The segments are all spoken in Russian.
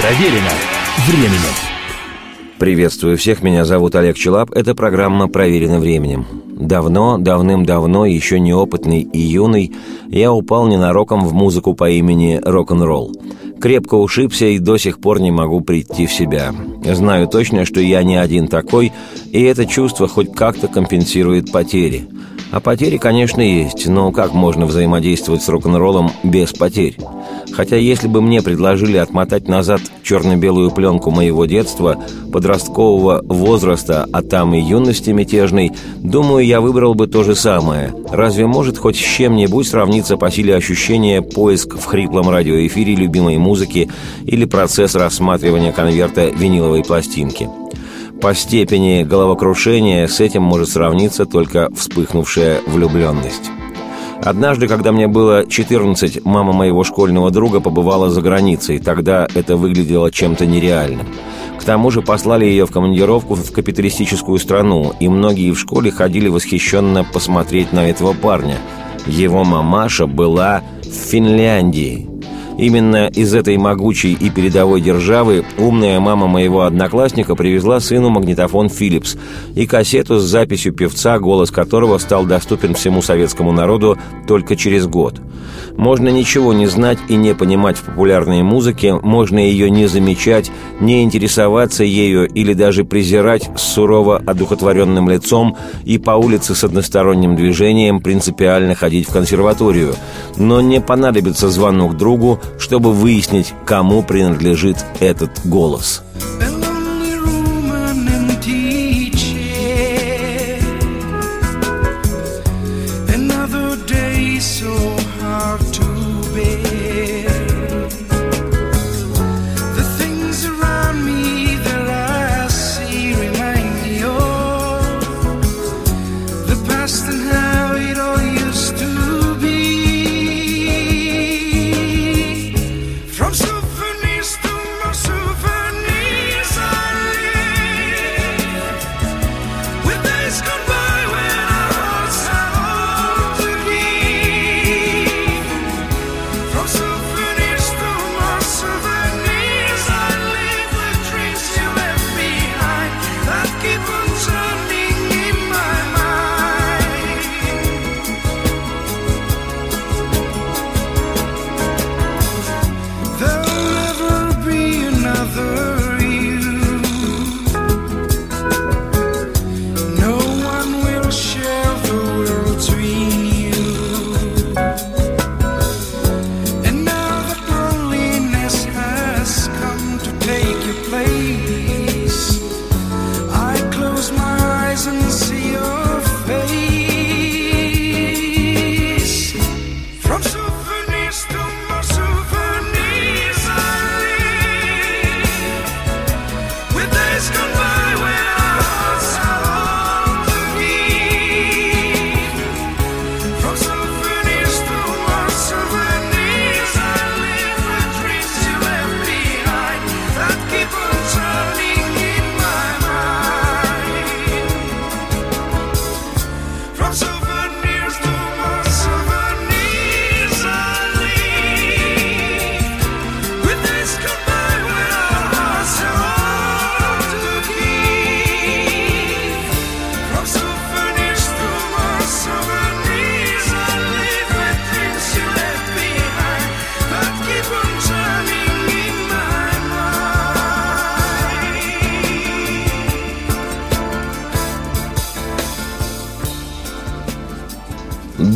Проверено временем. Приветствую всех, меня зовут Олег Челап. Это программа «Проверено временем». Давно, давным-давно, еще неопытный и юный, я упал ненароком в музыку по имени рок-н-ролл. Крепко ушибся и до сих пор не могу прийти в себя. Знаю точно, что я не один такой, и это чувство хоть как-то компенсирует потери. А потери, конечно, есть, но как можно взаимодействовать с рок-н-роллом без потерь? Хотя если бы мне предложили отмотать назад черно-белую пленку моего детства, подросткового возраста, а там и юности мятежной, думаю, я выбрал бы то же самое. Разве может хоть с чем-нибудь сравниться по силе ощущения поиск в хриплом радиоэфире любимой музыки или процесс рассматривания конверта виниловой пластинки? По степени головокрушения с этим может сравниться только вспыхнувшая влюбленность. Однажды, когда мне было 14, мама моего школьного друга побывала за границей. Тогда это выглядело чем-то нереальным. К тому же послали ее в командировку в капиталистическую страну, и многие в школе ходили восхищенно посмотреть на этого парня. Его мамаша была в Финляндии. Именно из этой могучей и передовой державы умная мама моего одноклассника привезла сыну магнитофон Philips и кассету с записью певца, голос которого стал доступен всему советскому народу только через год. Можно ничего не знать и не понимать в популярной музыке, можно ее не замечать, не интересоваться ею или даже презирать с сурово одухотворенным лицом и по улице с односторонним движением принципиально ходить в консерваторию. Но не понадобится звонок другу, чтобы выяснить, кому принадлежит этот голос.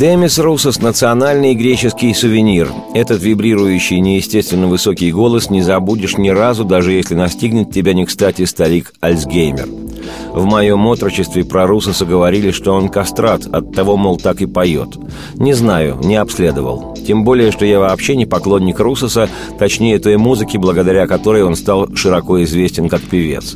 Демис Русос – национальный греческий сувенир. Этот вибрирующий, неестественно высокий голос не забудешь ни разу, даже если настигнет тебя не кстати старик Альцгеймер – в моем отрочестве про Русоса говорили, что он кастрат, от того, мол, так и поет. Не знаю, не обследовал. Тем более, что я вообще не поклонник Русоса, точнее той музыки, благодаря которой он стал широко известен как певец.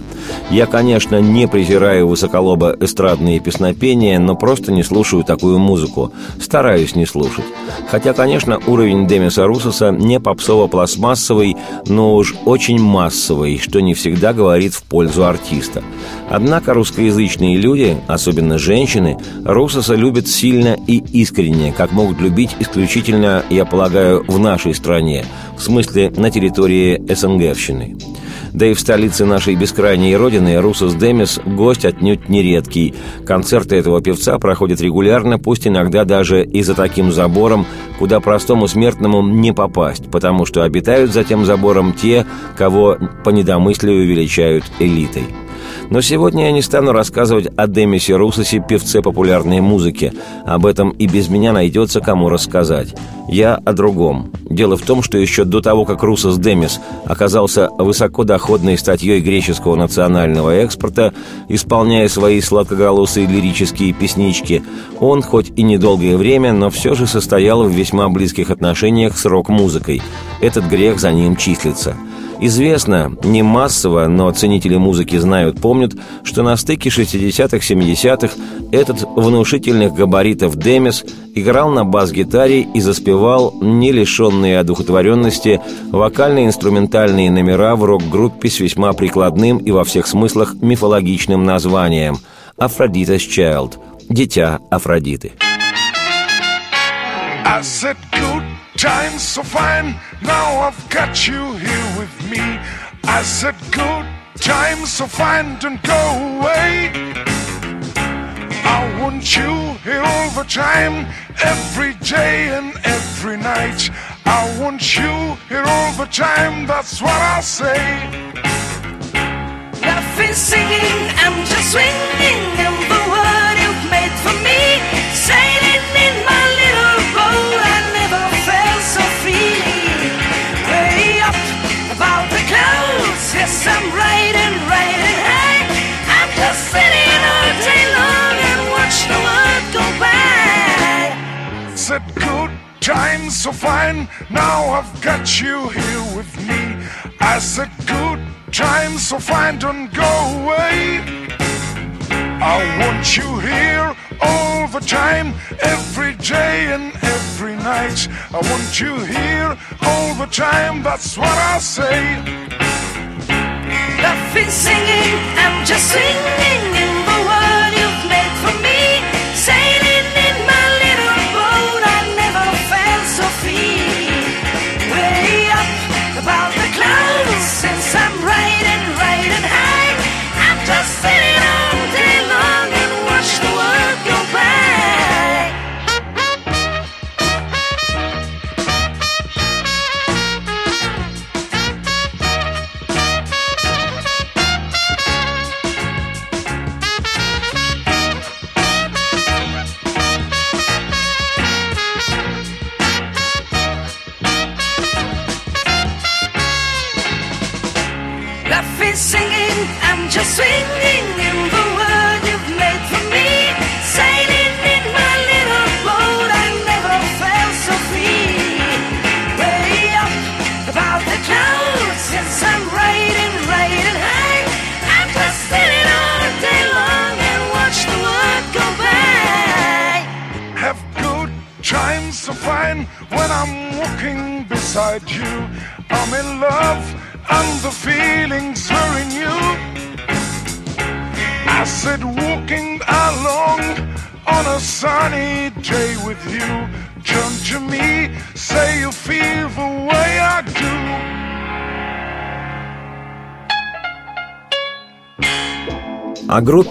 Я, конечно, не презираю высоколоба эстрадные песнопения, но просто не слушаю такую музыку. Стараюсь не слушать. Хотя, конечно, уровень Демиса Русоса не попсово-пластмассовый, но уж очень массовый, что не всегда говорит в пользу артиста. Однако русскоязычные люди, особенно женщины, Русоса любят сильно и искренне, как могут любить исключительно, я полагаю, в нашей стране, в смысле на территории СНГвщины. Да и в столице нашей бескрайней родины Русос Демис – гость отнюдь нередкий. Концерты этого певца проходят регулярно, пусть иногда даже и за таким забором, куда простому смертному не попасть, потому что обитают за тем забором те, кого по недомыслию величают элитой. Но сегодня я не стану рассказывать о Демисе Русосе, певце популярной музыки. Об этом и без меня найдется кому рассказать. Я о другом. Дело в том, что еще до того, как Русос Демис оказался высокодоходной статьей греческого национального экспорта, исполняя свои сладкоголосые лирические песнички, он, хоть и недолгое время, но все же состоял в весьма близких отношениях с рок-музыкой. Этот грех за ним числится – Известно, не массово, но ценители музыки знают, помнят, что на стыке 60-х, 70-х этот внушительных габаритов Демис играл на бас-гитаре и заспевал, не лишенные одухотворенности, вокально-инструментальные номера в рок-группе с весьма прикладным и во всех смыслах мифологичным названием «Афродитас Child» – «Дитя Афродиты». I said times so fine. Now I've got you here with me. I said, Good times so fine, don't go away. I want you here all the time, every day and every night. I want you here all the time, that's what I say. Laughing, singing, I'm just swinging, I'm the one you've made for me. Sailing in my Said good times so fine, now I've got you here with me. I said good times so fine, don't go away. I want you here all the time, every day and every night. I want you here all the time, that's what I say I've been singing. I'm just singing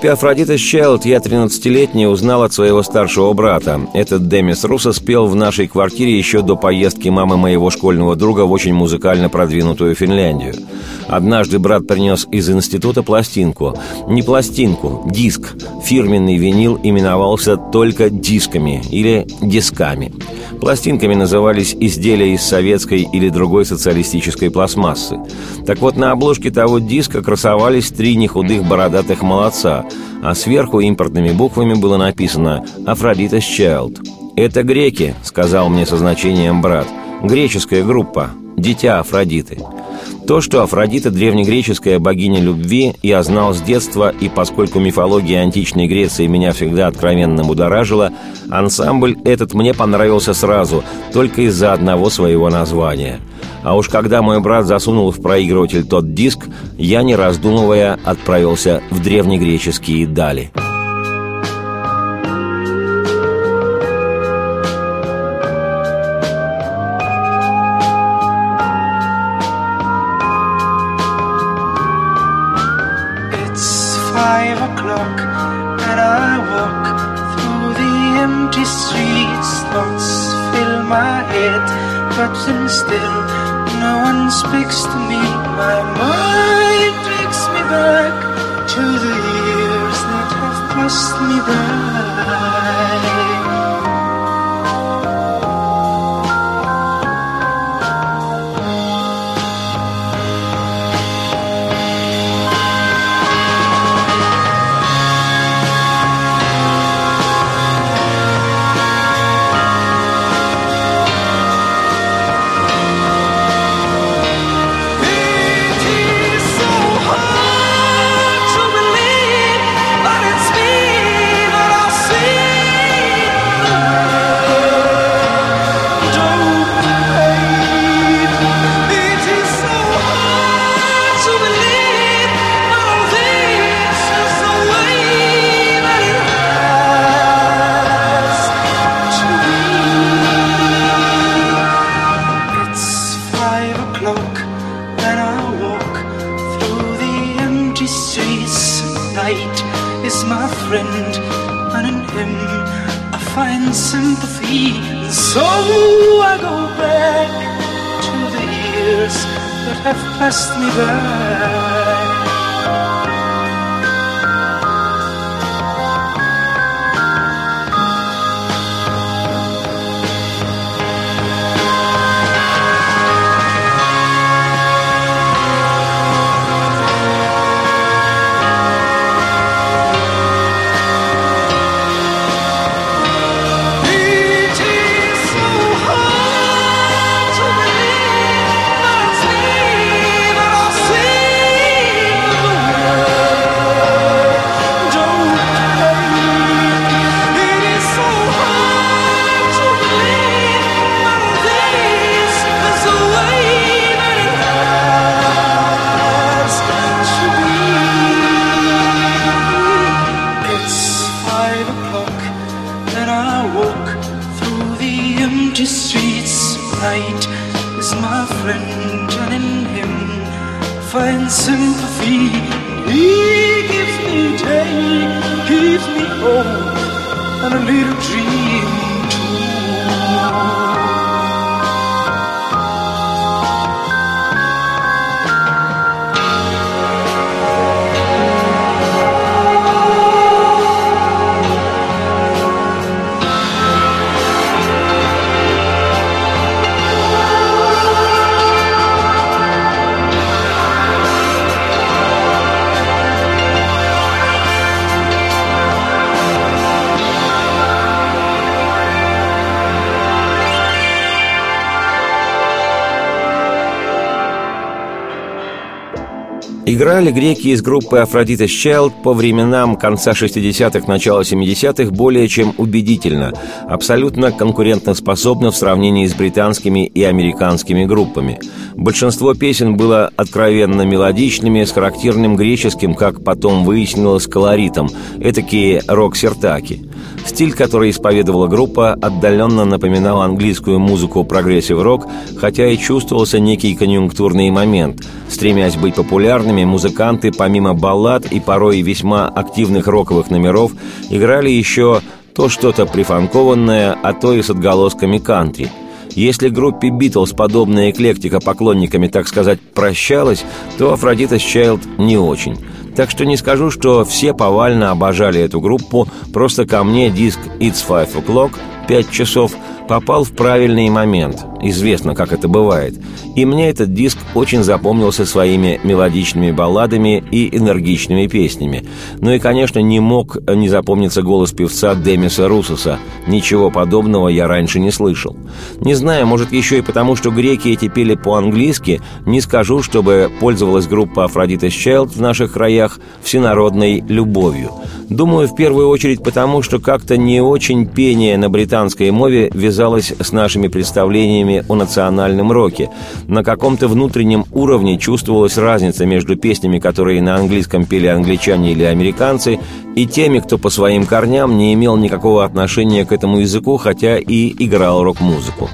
Группе Афродита Щелд я 13-летний узнал от своего старшего брата. Этот Демис Руссо спел в нашей квартире еще до поездки мамы моего школьного друга в очень музыкально продвинутую Финляндию. Однажды брат принес из института пластинку. Не пластинку, диск. Фирменный винил именовался только дисками или дисками. Пластинками назывались изделия из советской или другой социалистической пластмассы. Так вот, на обложке того диска красовались три нехудых бородатых молодца, а сверху импортными буквами было написано «Афродитас Child». «Это греки», — сказал мне со значением брат. «Греческая группа. Дитя Афродиты». То, что Афродита – древнегреческая богиня любви, я знал с детства, и поскольку мифология античной Греции меня всегда откровенно будоражила, ансамбль этот мне понравился сразу, только из-за одного своего названия. А уж когда мой брат засунул в проигрыватель тот диск, я, не раздумывая, отправился в древнегреческие дали. Играли греки из группы Aphrodite's Child по временам конца 60-х, начала 70-х более чем убедительно, абсолютно конкурентоспособно в сравнении с британскими и американскими группами. Большинство песен было откровенно мелодичными, с характерным греческим, как потом выяснилось, колоритом, этакие рок-сертаки. Стиль, который исповедовала группа, отдаленно напоминал английскую музыку прогрессив-рок, хотя и чувствовался некий конъюнктурный момент. Стремясь быть популярными, музыканты, помимо баллад и порой весьма активных роковых номеров, играли еще то что-то прифанкованное, а то и с отголосками кантри – если группе «Битлз» подобная эклектика поклонниками, так сказать, прощалась, то «Афродита Чайлд» не очень. Так что не скажу, что все повально обожали эту группу, просто ко мне диск «It's Five O'Clock» «Пять часов» попал в правильный момент. Известно, как это бывает. И мне этот диск очень запомнился своими мелодичными балладами и энергичными песнями. Ну и, конечно, не мог не запомниться голос певца Демиса Русоса. Ничего подобного я раньше не слышал. Не знаю, может, еще и потому, что греки эти пели по-английски, не скажу, чтобы пользовалась группа Афродита Child в наших краях всенародной любовью. Думаю, в первую очередь потому, что как-то не очень пение на британском британской мове вязалось с нашими представлениями о национальном роке. На каком-то внутреннем уровне чувствовалась разница между песнями, которые на английском пели англичане или американцы, и теми, кто по своим корням не имел никакого отношения к этому языку, хотя и играл рок-музыку.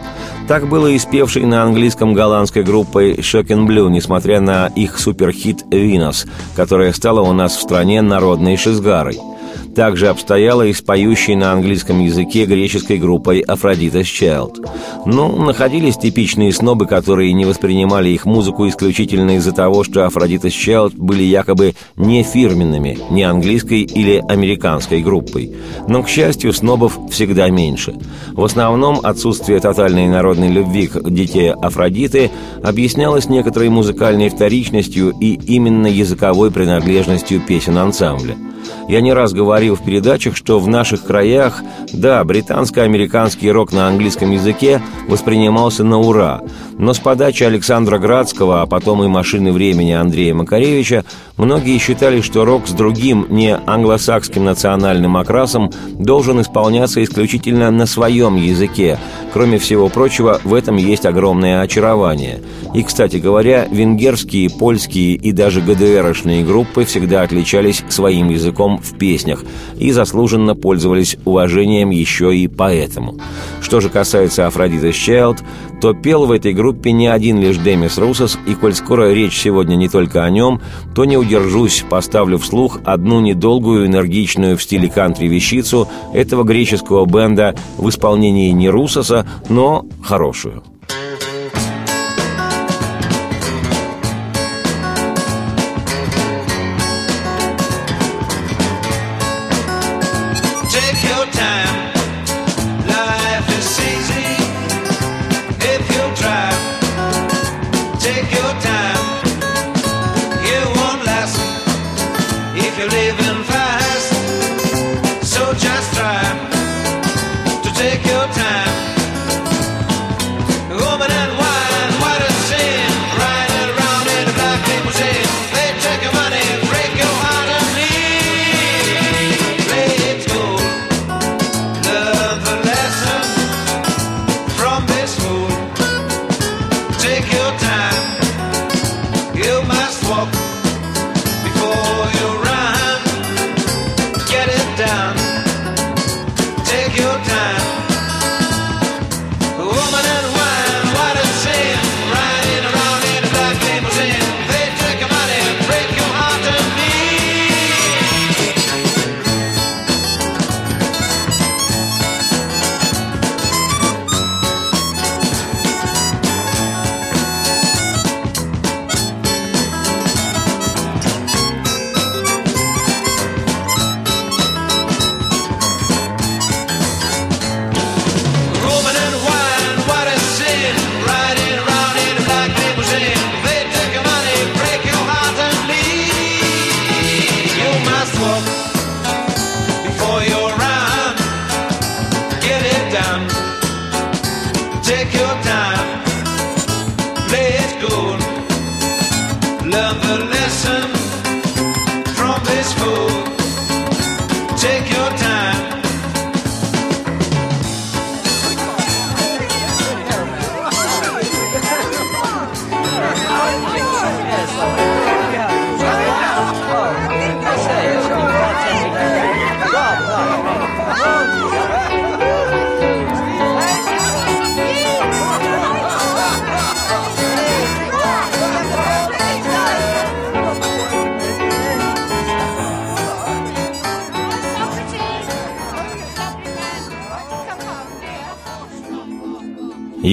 Так было и спевшей на английском голландской группой Shocking Blue, несмотря на их суперхит «Винос», которая стала у нас в стране народной шизгарой – также обстояло и с поющей на английском языке греческой группой «Aphrodite's Child». Ну, находились типичные снобы, которые не воспринимали их музыку исключительно из-за того, что «Aphrodite's Child» были якобы не фирменными, не английской или американской группой. Но, к счастью, снобов всегда меньше. В основном отсутствие тотальной народной любви к детей Афродиты объяснялось некоторой музыкальной вторичностью и именно языковой принадлежностью песен ансамбля. Я не раз говорил в передачах, что в наших краях, да, британско-американский рок на английском языке воспринимался на ура, но с подачи Александра Градского, а потом и «Машины времени» Андрея Макаревича, многие считали, что рок с другим, не англосакским национальным окрасом должен исполняться исключительно на своем языке. Кроме всего прочего, в этом есть огромное очарование. И, кстати говоря, венгерские, польские и даже ГДРшные группы всегда отличались своим языком в песнях и заслуженно пользовались уважением еще и поэтому. Что же касается Афродиты Child, то пел в этой группе не один лишь Демис Русос, и коль скоро речь сегодня не только о нем, то не удержусь, поставлю вслух одну недолгую, энергичную в стиле кантри вещицу этого греческого бенда в исполнении не Русоса, но хорошую.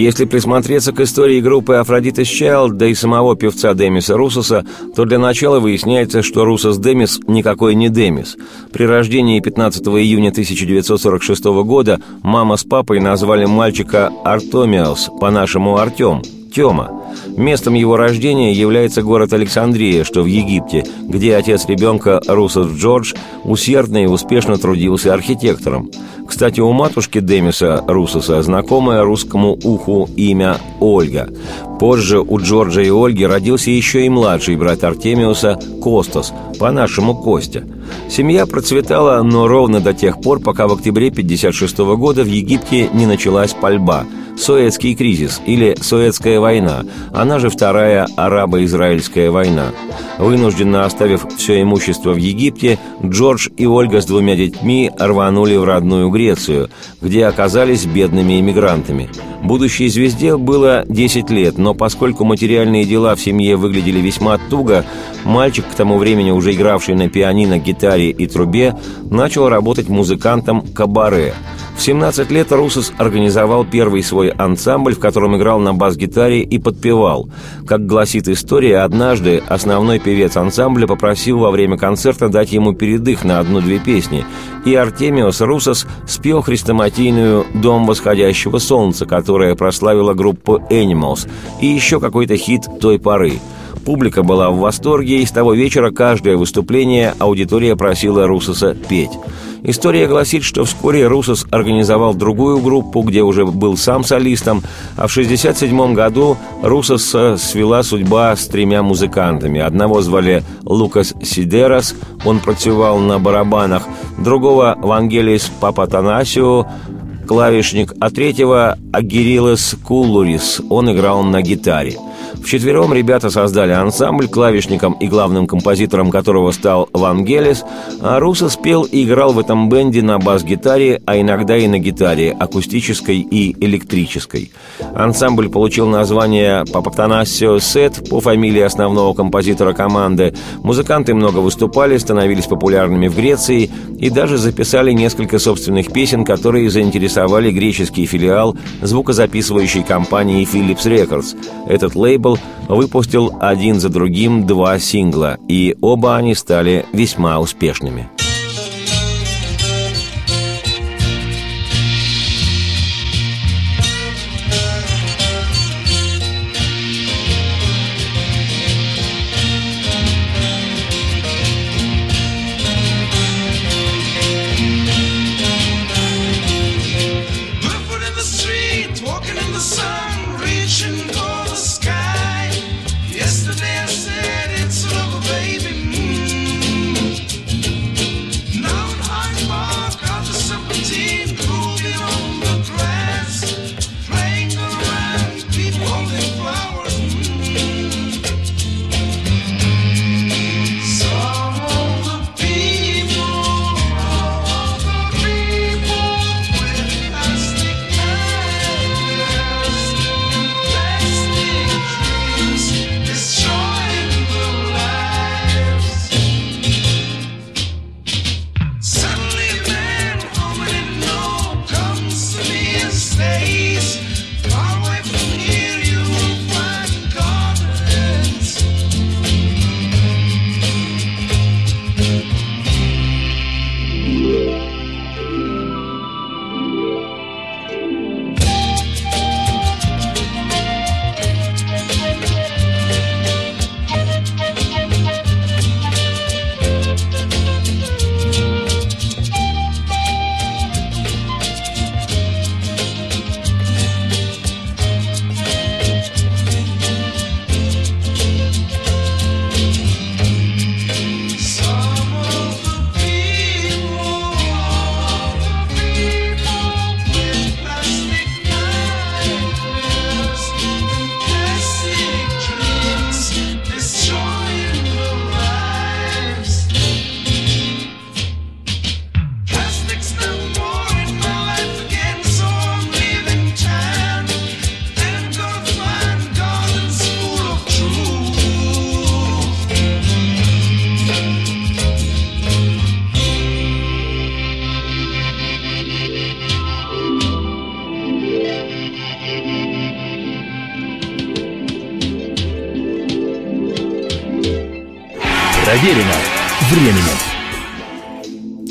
Если присмотреться к истории группы Афродита Child, да и самого певца Демиса Русоса, то для начала выясняется, что Русос Демис никакой не Демис. При рождении 15 июня 1946 года мама с папой назвали мальчика Артомиос, по-нашему Артем, Тема. Местом его рождения является город Александрия, что в Египте, где отец ребенка Русос Джордж усердно и успешно трудился архитектором. Кстати, у матушки Демиса Русоса знакомое русскому уху имя Ольга. Позже у Джорджа и Ольги родился еще и младший брат Артемиуса Костас, по-нашему Костя. Семья процветала, но ровно до тех пор, пока в октябре 1956 года в Египте не началась пальба – Суэцкий кризис или Суэцкая война, она же Вторая арабо-израильская война. Вынужденно оставив все имущество в Египте, Джордж и Ольга с двумя детьми рванули в родную Грецию, где оказались бедными иммигрантами. Будущей звезде было 10 лет, но поскольку материальные дела в семье выглядели весьма туго, мальчик, к тому времени уже игравший на пианино, гитаре и трубе, начал работать музыкантом кабаре – в 17 лет Русос организовал первый свой ансамбль, в котором играл на бас-гитаре и подпевал. Как гласит история, однажды основной певец ансамбля попросил во время концерта дать ему передых на одну-две песни, и Артемиос Русос спел хрестоматийную «Дом восходящего солнца», которая прославила группу Animals, и еще какой-то хит той поры – Публика была в восторге, и с того вечера каждое выступление аудитория просила Русоса петь. История гласит, что вскоре Русос организовал другую группу, где уже был сам солистом, а в 1967 году Русоса свела судьба с тремя музыкантами. Одного звали Лукас Сидерас, он працевал на барабанах, другого Вангелис Папатанасио, клавишник, а третьего Агирилас Кулурис, он играл на гитаре – Вчетвером ребята создали ансамбль, клавишником и главным композитором которого стал Вангелис, а Руса спел и играл в этом бенде на бас-гитаре, а иногда и на гитаре, акустической и электрической. Ансамбль получил название Папатанасио Сет по фамилии основного композитора команды. Музыканты много выступали, становились популярными в Греции и даже записали несколько собственных песен, которые заинтересовали греческий филиал звукозаписывающей компании Philips Records. Этот лейбл лейбл выпустил один за другим два сингла, и оба они стали весьма успешными. Проверено временем.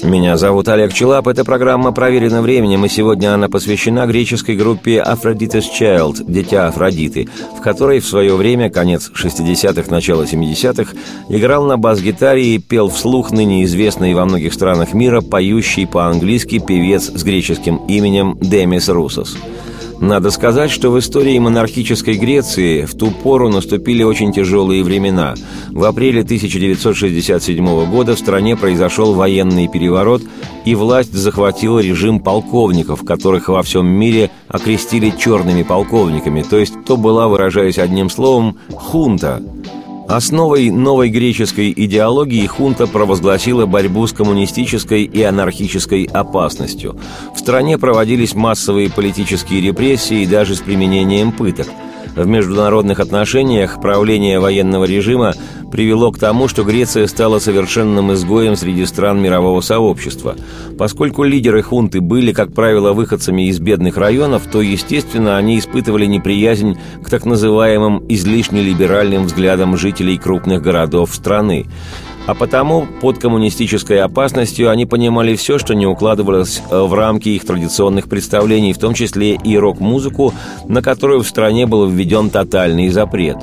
Меня зовут Олег Челап, эта программа проверена временем, и сегодня она посвящена греческой группе Aphrodite's Child – «Дитя Афродиты», в которой в свое время, конец 60-х, начало 70-х, играл на бас-гитаре и пел вслух ныне известный во многих странах мира поющий по-английски певец с греческим именем Демис Русос – надо сказать, что в истории монархической Греции в ту пору наступили очень тяжелые времена. В апреле 1967 года в стране произошел военный переворот, и власть захватила режим полковников, которых во всем мире окрестили черными полковниками, то есть то была, выражаясь одним словом, хунта – Основой новой греческой идеологии хунта провозгласила борьбу с коммунистической и анархической опасностью. В стране проводились массовые политические репрессии даже с применением пыток – в международных отношениях правление военного режима привело к тому, что Греция стала совершенным изгоем среди стран мирового сообщества. Поскольку лидеры хунты были, как правило, выходцами из бедных районов, то, естественно, они испытывали неприязнь к так называемым излишне либеральным взглядам жителей крупных городов страны. А потому под коммунистической опасностью они понимали все, что не укладывалось э, в рамки их традиционных представлений, в том числе и рок-музыку, на которую в стране был введен тотальный запрет.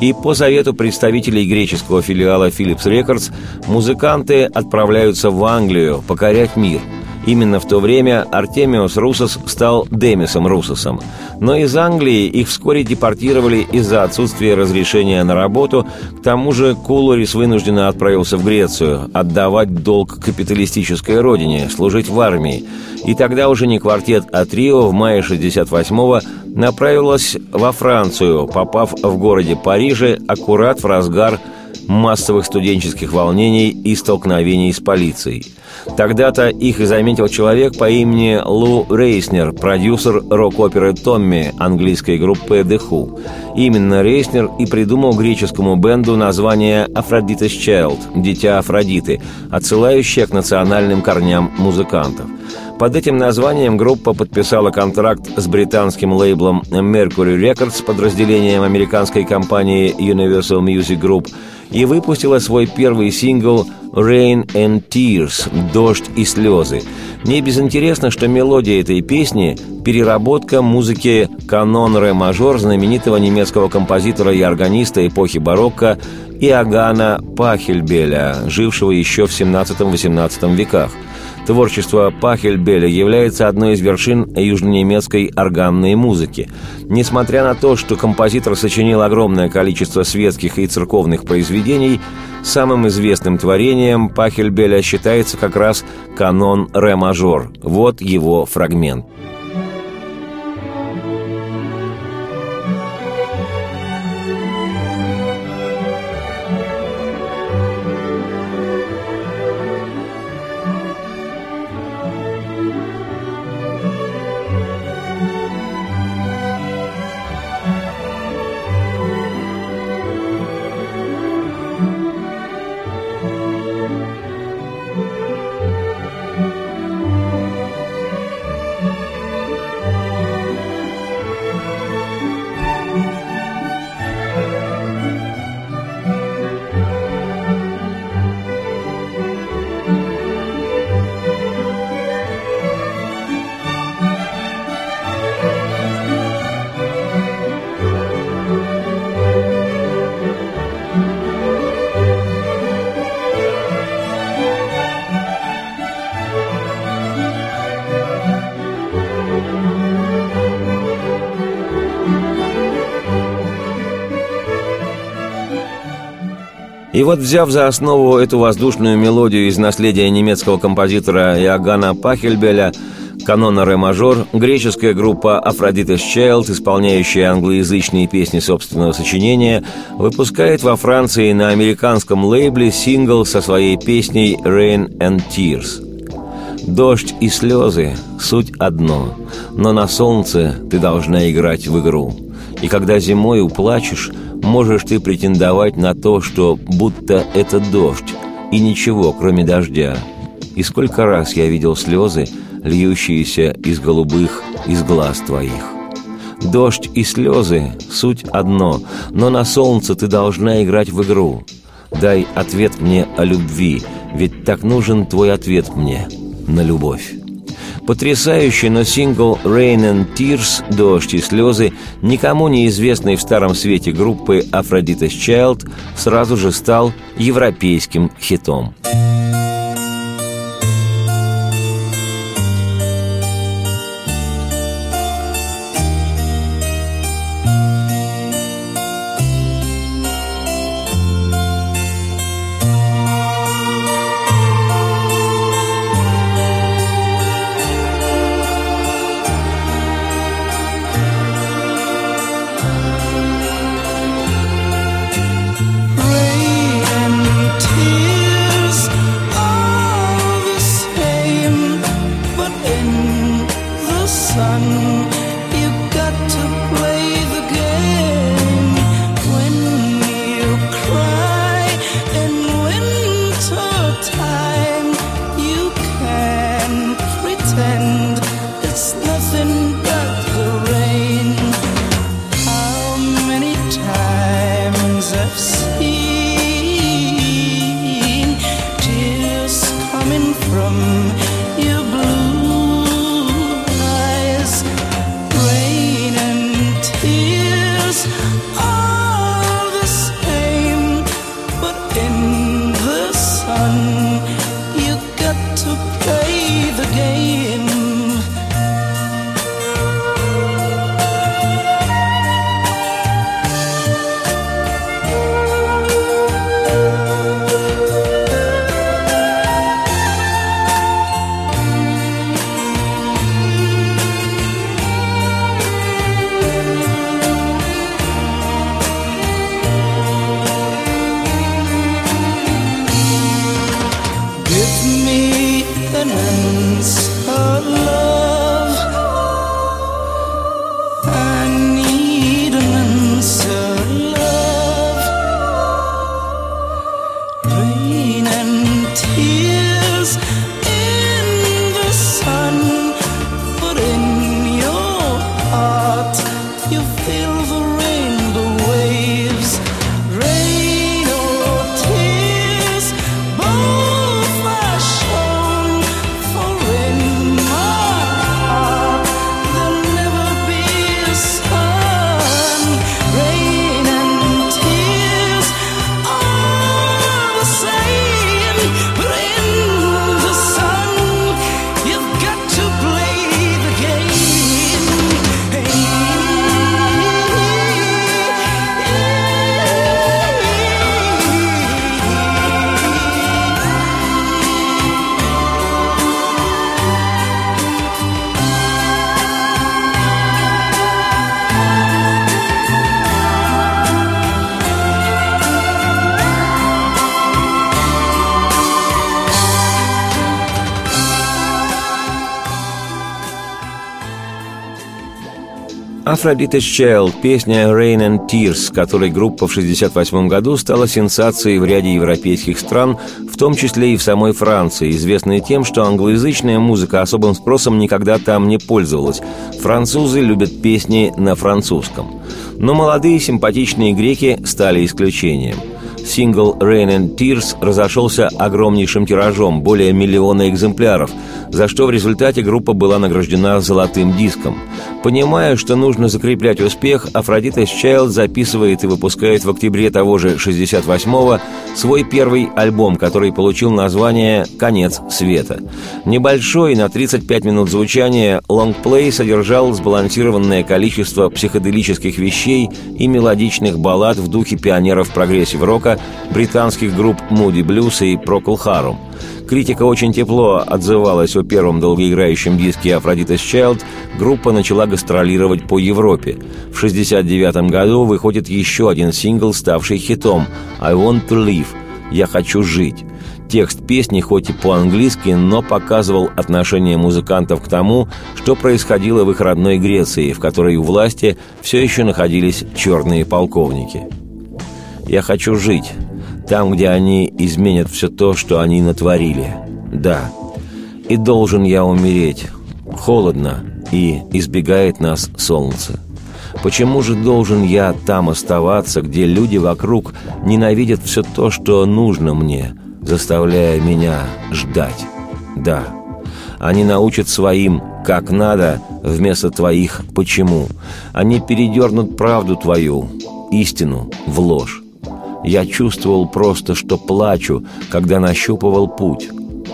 И по совету представителей греческого филиала Philips Records музыканты отправляются в Англию покорять мир – Именно в то время Артемиус Русос стал Демисом Русосом. Но из Англии их вскоре депортировали из-за отсутствия разрешения на работу. К тому же Кулорис вынужденно отправился в Грецию, отдавать долг капиталистической родине, служить в армии. И тогда уже не квартет, а трио в мае 68-го направилась во Францию, попав в городе Париже аккурат в разгар массовых студенческих волнений и столкновений с полицией. Тогда-то их и заметил человек по имени Лу Рейснер, продюсер рок-оперы «Томми» английской группы «The Who». Именно Рейснер и придумал греческому бенду название «Aphrodite's Child» – «Дитя Афродиты», отсылающее к национальным корням музыкантов – под этим названием группа подписала контракт с британским лейблом Mercury Records, подразделением американской компании Universal Music Group, и выпустила свой первый сингл «Rain and Tears» – «Дождь и слезы». Не безинтересно, что мелодия этой песни – переработка музыки канон ре мажор знаменитого немецкого композитора и органиста эпохи барокко Иоганна Пахельбеля, жившего еще в 17-18 веках – Творчество Пахельбеля является одной из вершин южнонемецкой органной музыки. Несмотря на то, что композитор сочинил огромное количество светских и церковных произведений, самым известным творением Пахельбеля считается как раз канон ре-мажор. Вот его фрагмент. Вот, взяв за основу эту воздушную мелодию из наследия немецкого композитора Иоганна Пахельбеля, канона ре-мажор, греческая группа Aphrodite's Child, исполняющая англоязычные песни собственного сочинения, выпускает во Франции на американском лейбле сингл со своей песней «Rain and Tears». Дождь и слезы – суть одно, но на солнце ты должна играть в игру. И когда зимой уплачешь – можешь ты претендовать на то, что будто это дождь, и ничего, кроме дождя. И сколько раз я видел слезы, льющиеся из голубых, из глаз твоих. Дождь и слезы — суть одно, но на солнце ты должна играть в игру. Дай ответ мне о любви, ведь так нужен твой ответ мне на любовь. Потрясающий, но сингл «Rain and Tears» «Дождь и слезы» никому неизвестный в старом свете группы «Aphrodite's Child» сразу же стал европейским хитом. in the sun. Aphrodite's Child, песня «Rain and Tears», которой группа в 1968 году стала сенсацией в ряде европейских стран, в том числе и в самой Франции, известной тем, что англоязычная музыка особым спросом никогда там не пользовалась. Французы любят песни на французском. Но молодые симпатичные греки стали исключением – Сингл «Rain and Tears» разошелся огромнейшим тиражом, более миллиона экземпляров, за что в результате группа была награждена золотым диском. Понимая, что нужно закреплять успех, Aphrodite's Child записывает и выпускает в октябре того же 68-го свой первый альбом, который получил название «Конец света». Небольшой, на 35 минут звучания, лонгплей содержал сбалансированное количество психоделических вещей и мелодичных баллад в духе пионеров прогрессив-рока, британских групп Moody Blues и Procol Harum. Критика очень тепло отзывалась о первом долгоиграющем диске «Aphrodite's Child», группа начала гастролировать по Европе. В 1969 году выходит еще один сингл, ставший хитом «I Want to Live» – «Я хочу жить». Текст песни хоть и по-английски, но показывал отношение музыкантов к тому, что происходило в их родной Греции, в которой у власти все еще находились черные полковники. Я хочу жить там, где они изменят все то, что они натворили. Да. И должен я умереть. Холодно, и избегает нас солнце. Почему же должен я там оставаться, где люди вокруг ненавидят все то, что нужно мне, заставляя меня ждать? Да, они научат своим «как надо» вместо твоих «почему». Они передернут правду твою, истину, в ложь. Я чувствовал просто, что плачу, когда нащупывал путь.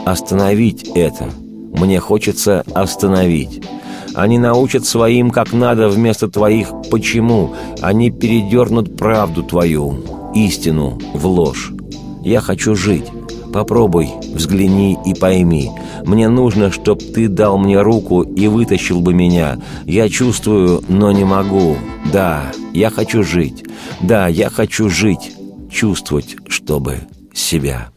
Остановить это. Мне хочется остановить. Они научат своим как надо вместо твоих «почему». Они передернут правду твою, истину в ложь. Я хочу жить. Попробуй, взгляни и пойми. Мне нужно, чтоб ты дал мне руку и вытащил бы меня. Я чувствую, но не могу. Да, я хочу жить. Да, я хочу жить. Чувствовать, чтобы себя».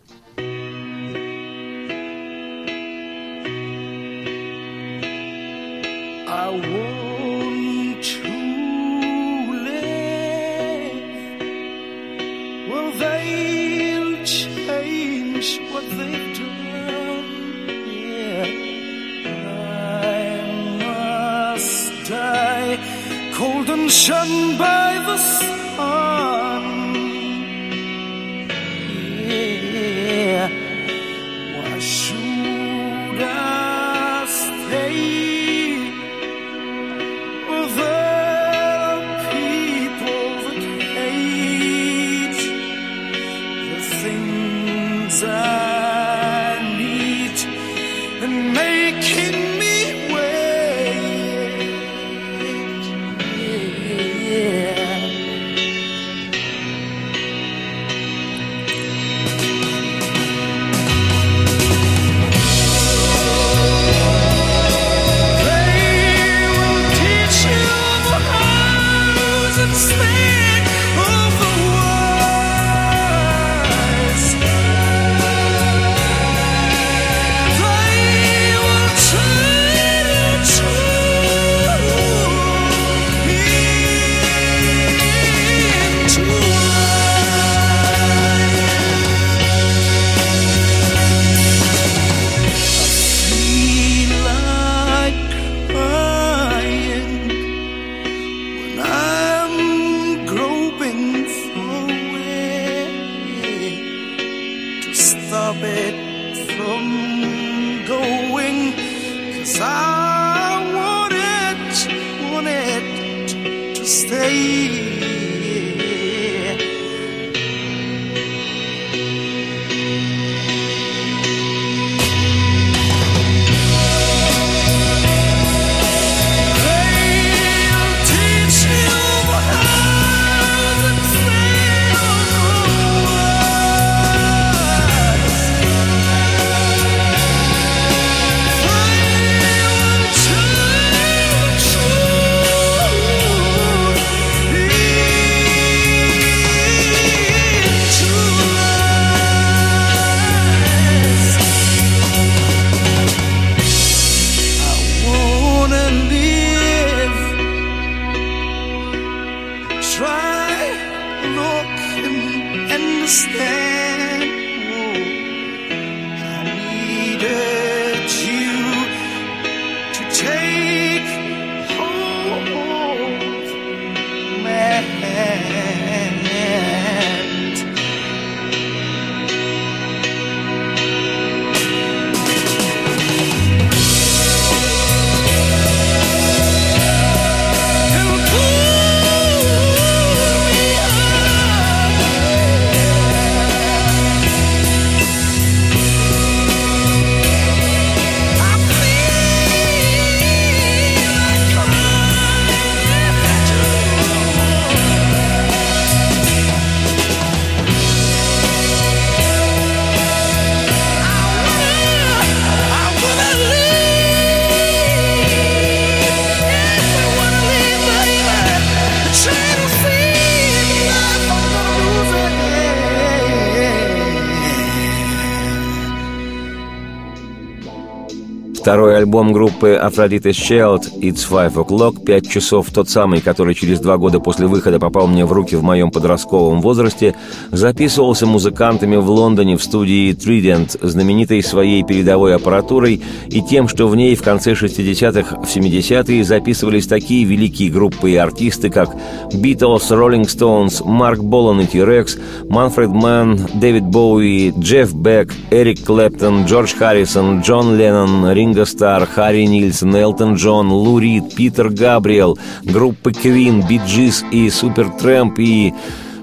Альбом группы Aphrodite's Child «It's Five O'Clock» «Пять часов» тот самый, который через два года после выхода попал мне в руки в моем подростковом возрасте, записывался музыкантами в Лондоне в студии Trident, знаменитой своей передовой аппаратурой и тем, что в ней в конце 60-х, в 70-е записывались такие великие группы и артисты, как Beatles, Rolling Stones, Марк Болан и T-Rex, Манфред Мэн, Дэвид Боуи, Джефф Бек, Эрик Клэптон, Джордж Харрисон, Джон Леннон, Ринго Стар, Харри Нильсон, Элтон Джон, Лу Рид, Питер Габриэл, группы Queen, Bee Gees и Supertramp и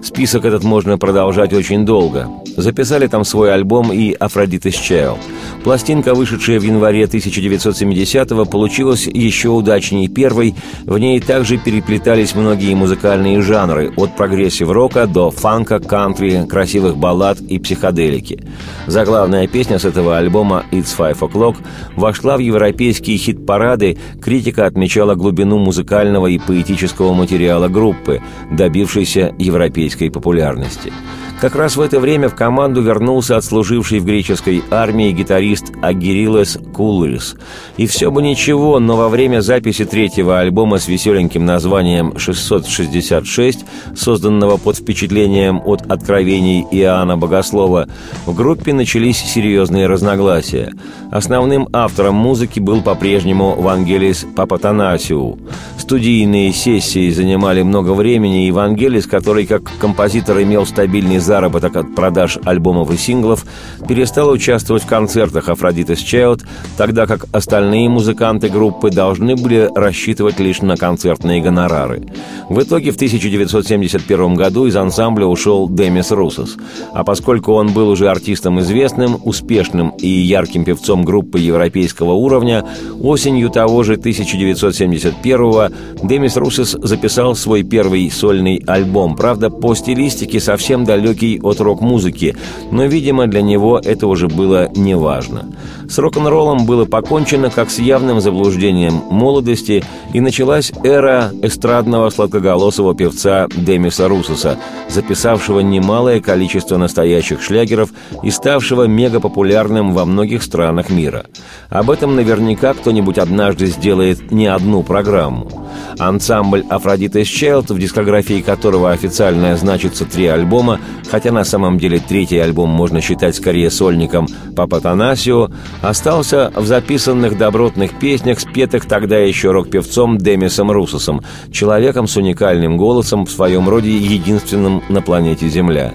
Список этот можно продолжать очень долго. Записали там свой альбом и «Aphrodite's Child». Пластинка, вышедшая в январе 1970-го, получилась еще удачнее первой. В ней также переплетались многие музыкальные жанры, от прогрессив-рока до фанка, кантри, красивых баллад и психоделики. Заглавная песня с этого альбома «It's Five O'Clock» вошла в европейские хит-парады, критика отмечала глубину музыкального и поэтического материала группы, добившейся европейской европейской популярности. Как раз в это время в команду вернулся отслуживший в греческой армии гитарист Агирилес Кулрис. И все бы ничего, но во время записи третьего альбома с веселеньким названием «666», созданного под впечатлением от откровений Иоанна Богослова, в группе начались серьезные разногласия. Основным автором музыки был по-прежнему Вангелис Папатанасиу. Студийные сессии занимали много времени, и Вангелис, который как композитор имел стабильный заработок от продаж альбомов и синглов, перестал участвовать в концертах Aphrodite's Child, тогда как остальные музыканты группы должны были рассчитывать лишь на концертные гонорары. В итоге в 1971 году из ансамбля ушел Демис Русос, а поскольку он был уже артистом известным, успешным и ярким певцом группы европейского уровня, осенью того же 1971-го Демис Русос записал свой первый сольный альбом, правда, по стилистике совсем далекий далекий от рок-музыки, но, видимо, для него это уже было неважно. С рок-н-роллом было покончено как с явным заблуждением молодости, и началась эра эстрадного сладкоголосого певца Демиса Русоса, записавшего немалое количество настоящих шлягеров и ставшего мегапопулярным во многих странах мира. Об этом наверняка кто-нибудь однажды сделает не одну программу. Ансамбль «Афродита Child», в дискографии которого официально значится три альбома, хотя на самом деле третий альбом можно считать скорее сольником Папа Танасио, остался в записанных добротных песнях, спетых тогда еще рок-певцом Демисом Русосом, человеком с уникальным голосом, в своем роде единственным на планете Земля.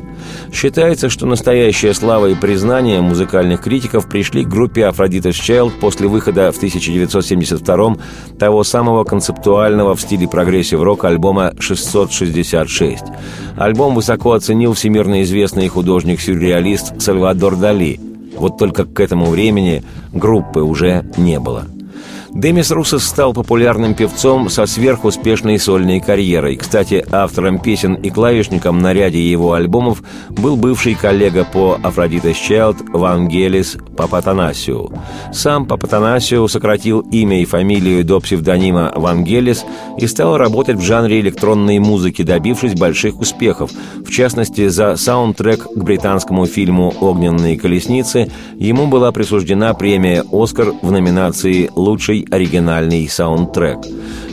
Считается, что настоящая слава и признание музыкальных критиков пришли к группе Aphrodite's Child после выхода в 1972 того самого концептуального в стиле прогрессив-рок альбома «666». Альбом высоко оценил всемирно известный художник-сюрреалист Сальвадор Дали. Вот только к этому времени группы уже не было – Демис Русос стал популярным певцом со сверхуспешной сольной карьерой. Кстати, автором песен и клавишником на ряде его альбомов был бывший коллега по Афродитес Child Вангелис Папатанасиу. Сам Папатанасиу сократил имя и фамилию до псевдонима Вангелис и стал работать в жанре электронной музыки, добившись больших успехов. В частности, за саундтрек к британскому фильму «Огненные колесницы» ему была присуждена премия «Оскар» в номинации «Лучший оригинальный саундтрек.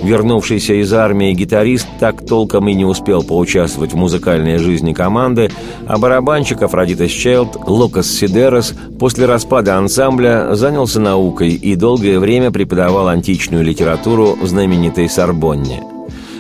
Вернувшийся из армии гитарист так толком и не успел поучаствовать в музыкальной жизни команды, а барабанщик Афродитас Чайлд Лукас Сидерос после распада ансамбля занялся наукой и долгое время преподавал античную литературу в знаменитой Сорбонне –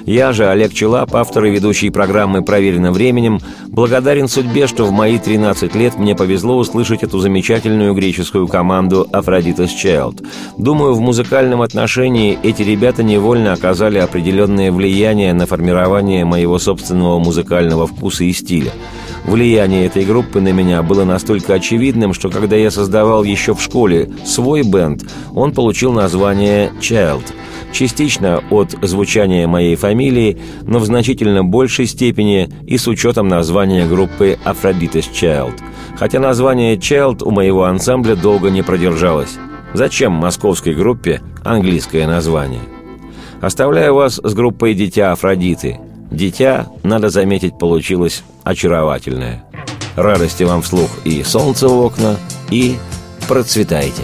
я же, Олег Челап, автор и ведущий программы «Проверено временем», благодарен судьбе, что в мои 13 лет мне повезло услышать эту замечательную греческую команду «Афродитас Child». Думаю, в музыкальном отношении эти ребята невольно оказали определенное влияние на формирование моего собственного музыкального вкуса и стиля. Влияние этой группы на меня было настолько очевидным, что когда я создавал еще в школе свой бенд, он получил название «Child», частично от звучания моей фамилии, но в значительно большей степени и с учетом названия группы Aphrodite's Child. Хотя название Child у моего ансамбля долго не продержалось. Зачем московской группе английское название? Оставляю вас с группой «Дитя Афродиты». Дитя, надо заметить, получилось очаровательное. Радости вам вслух и солнце в окна, и процветайте.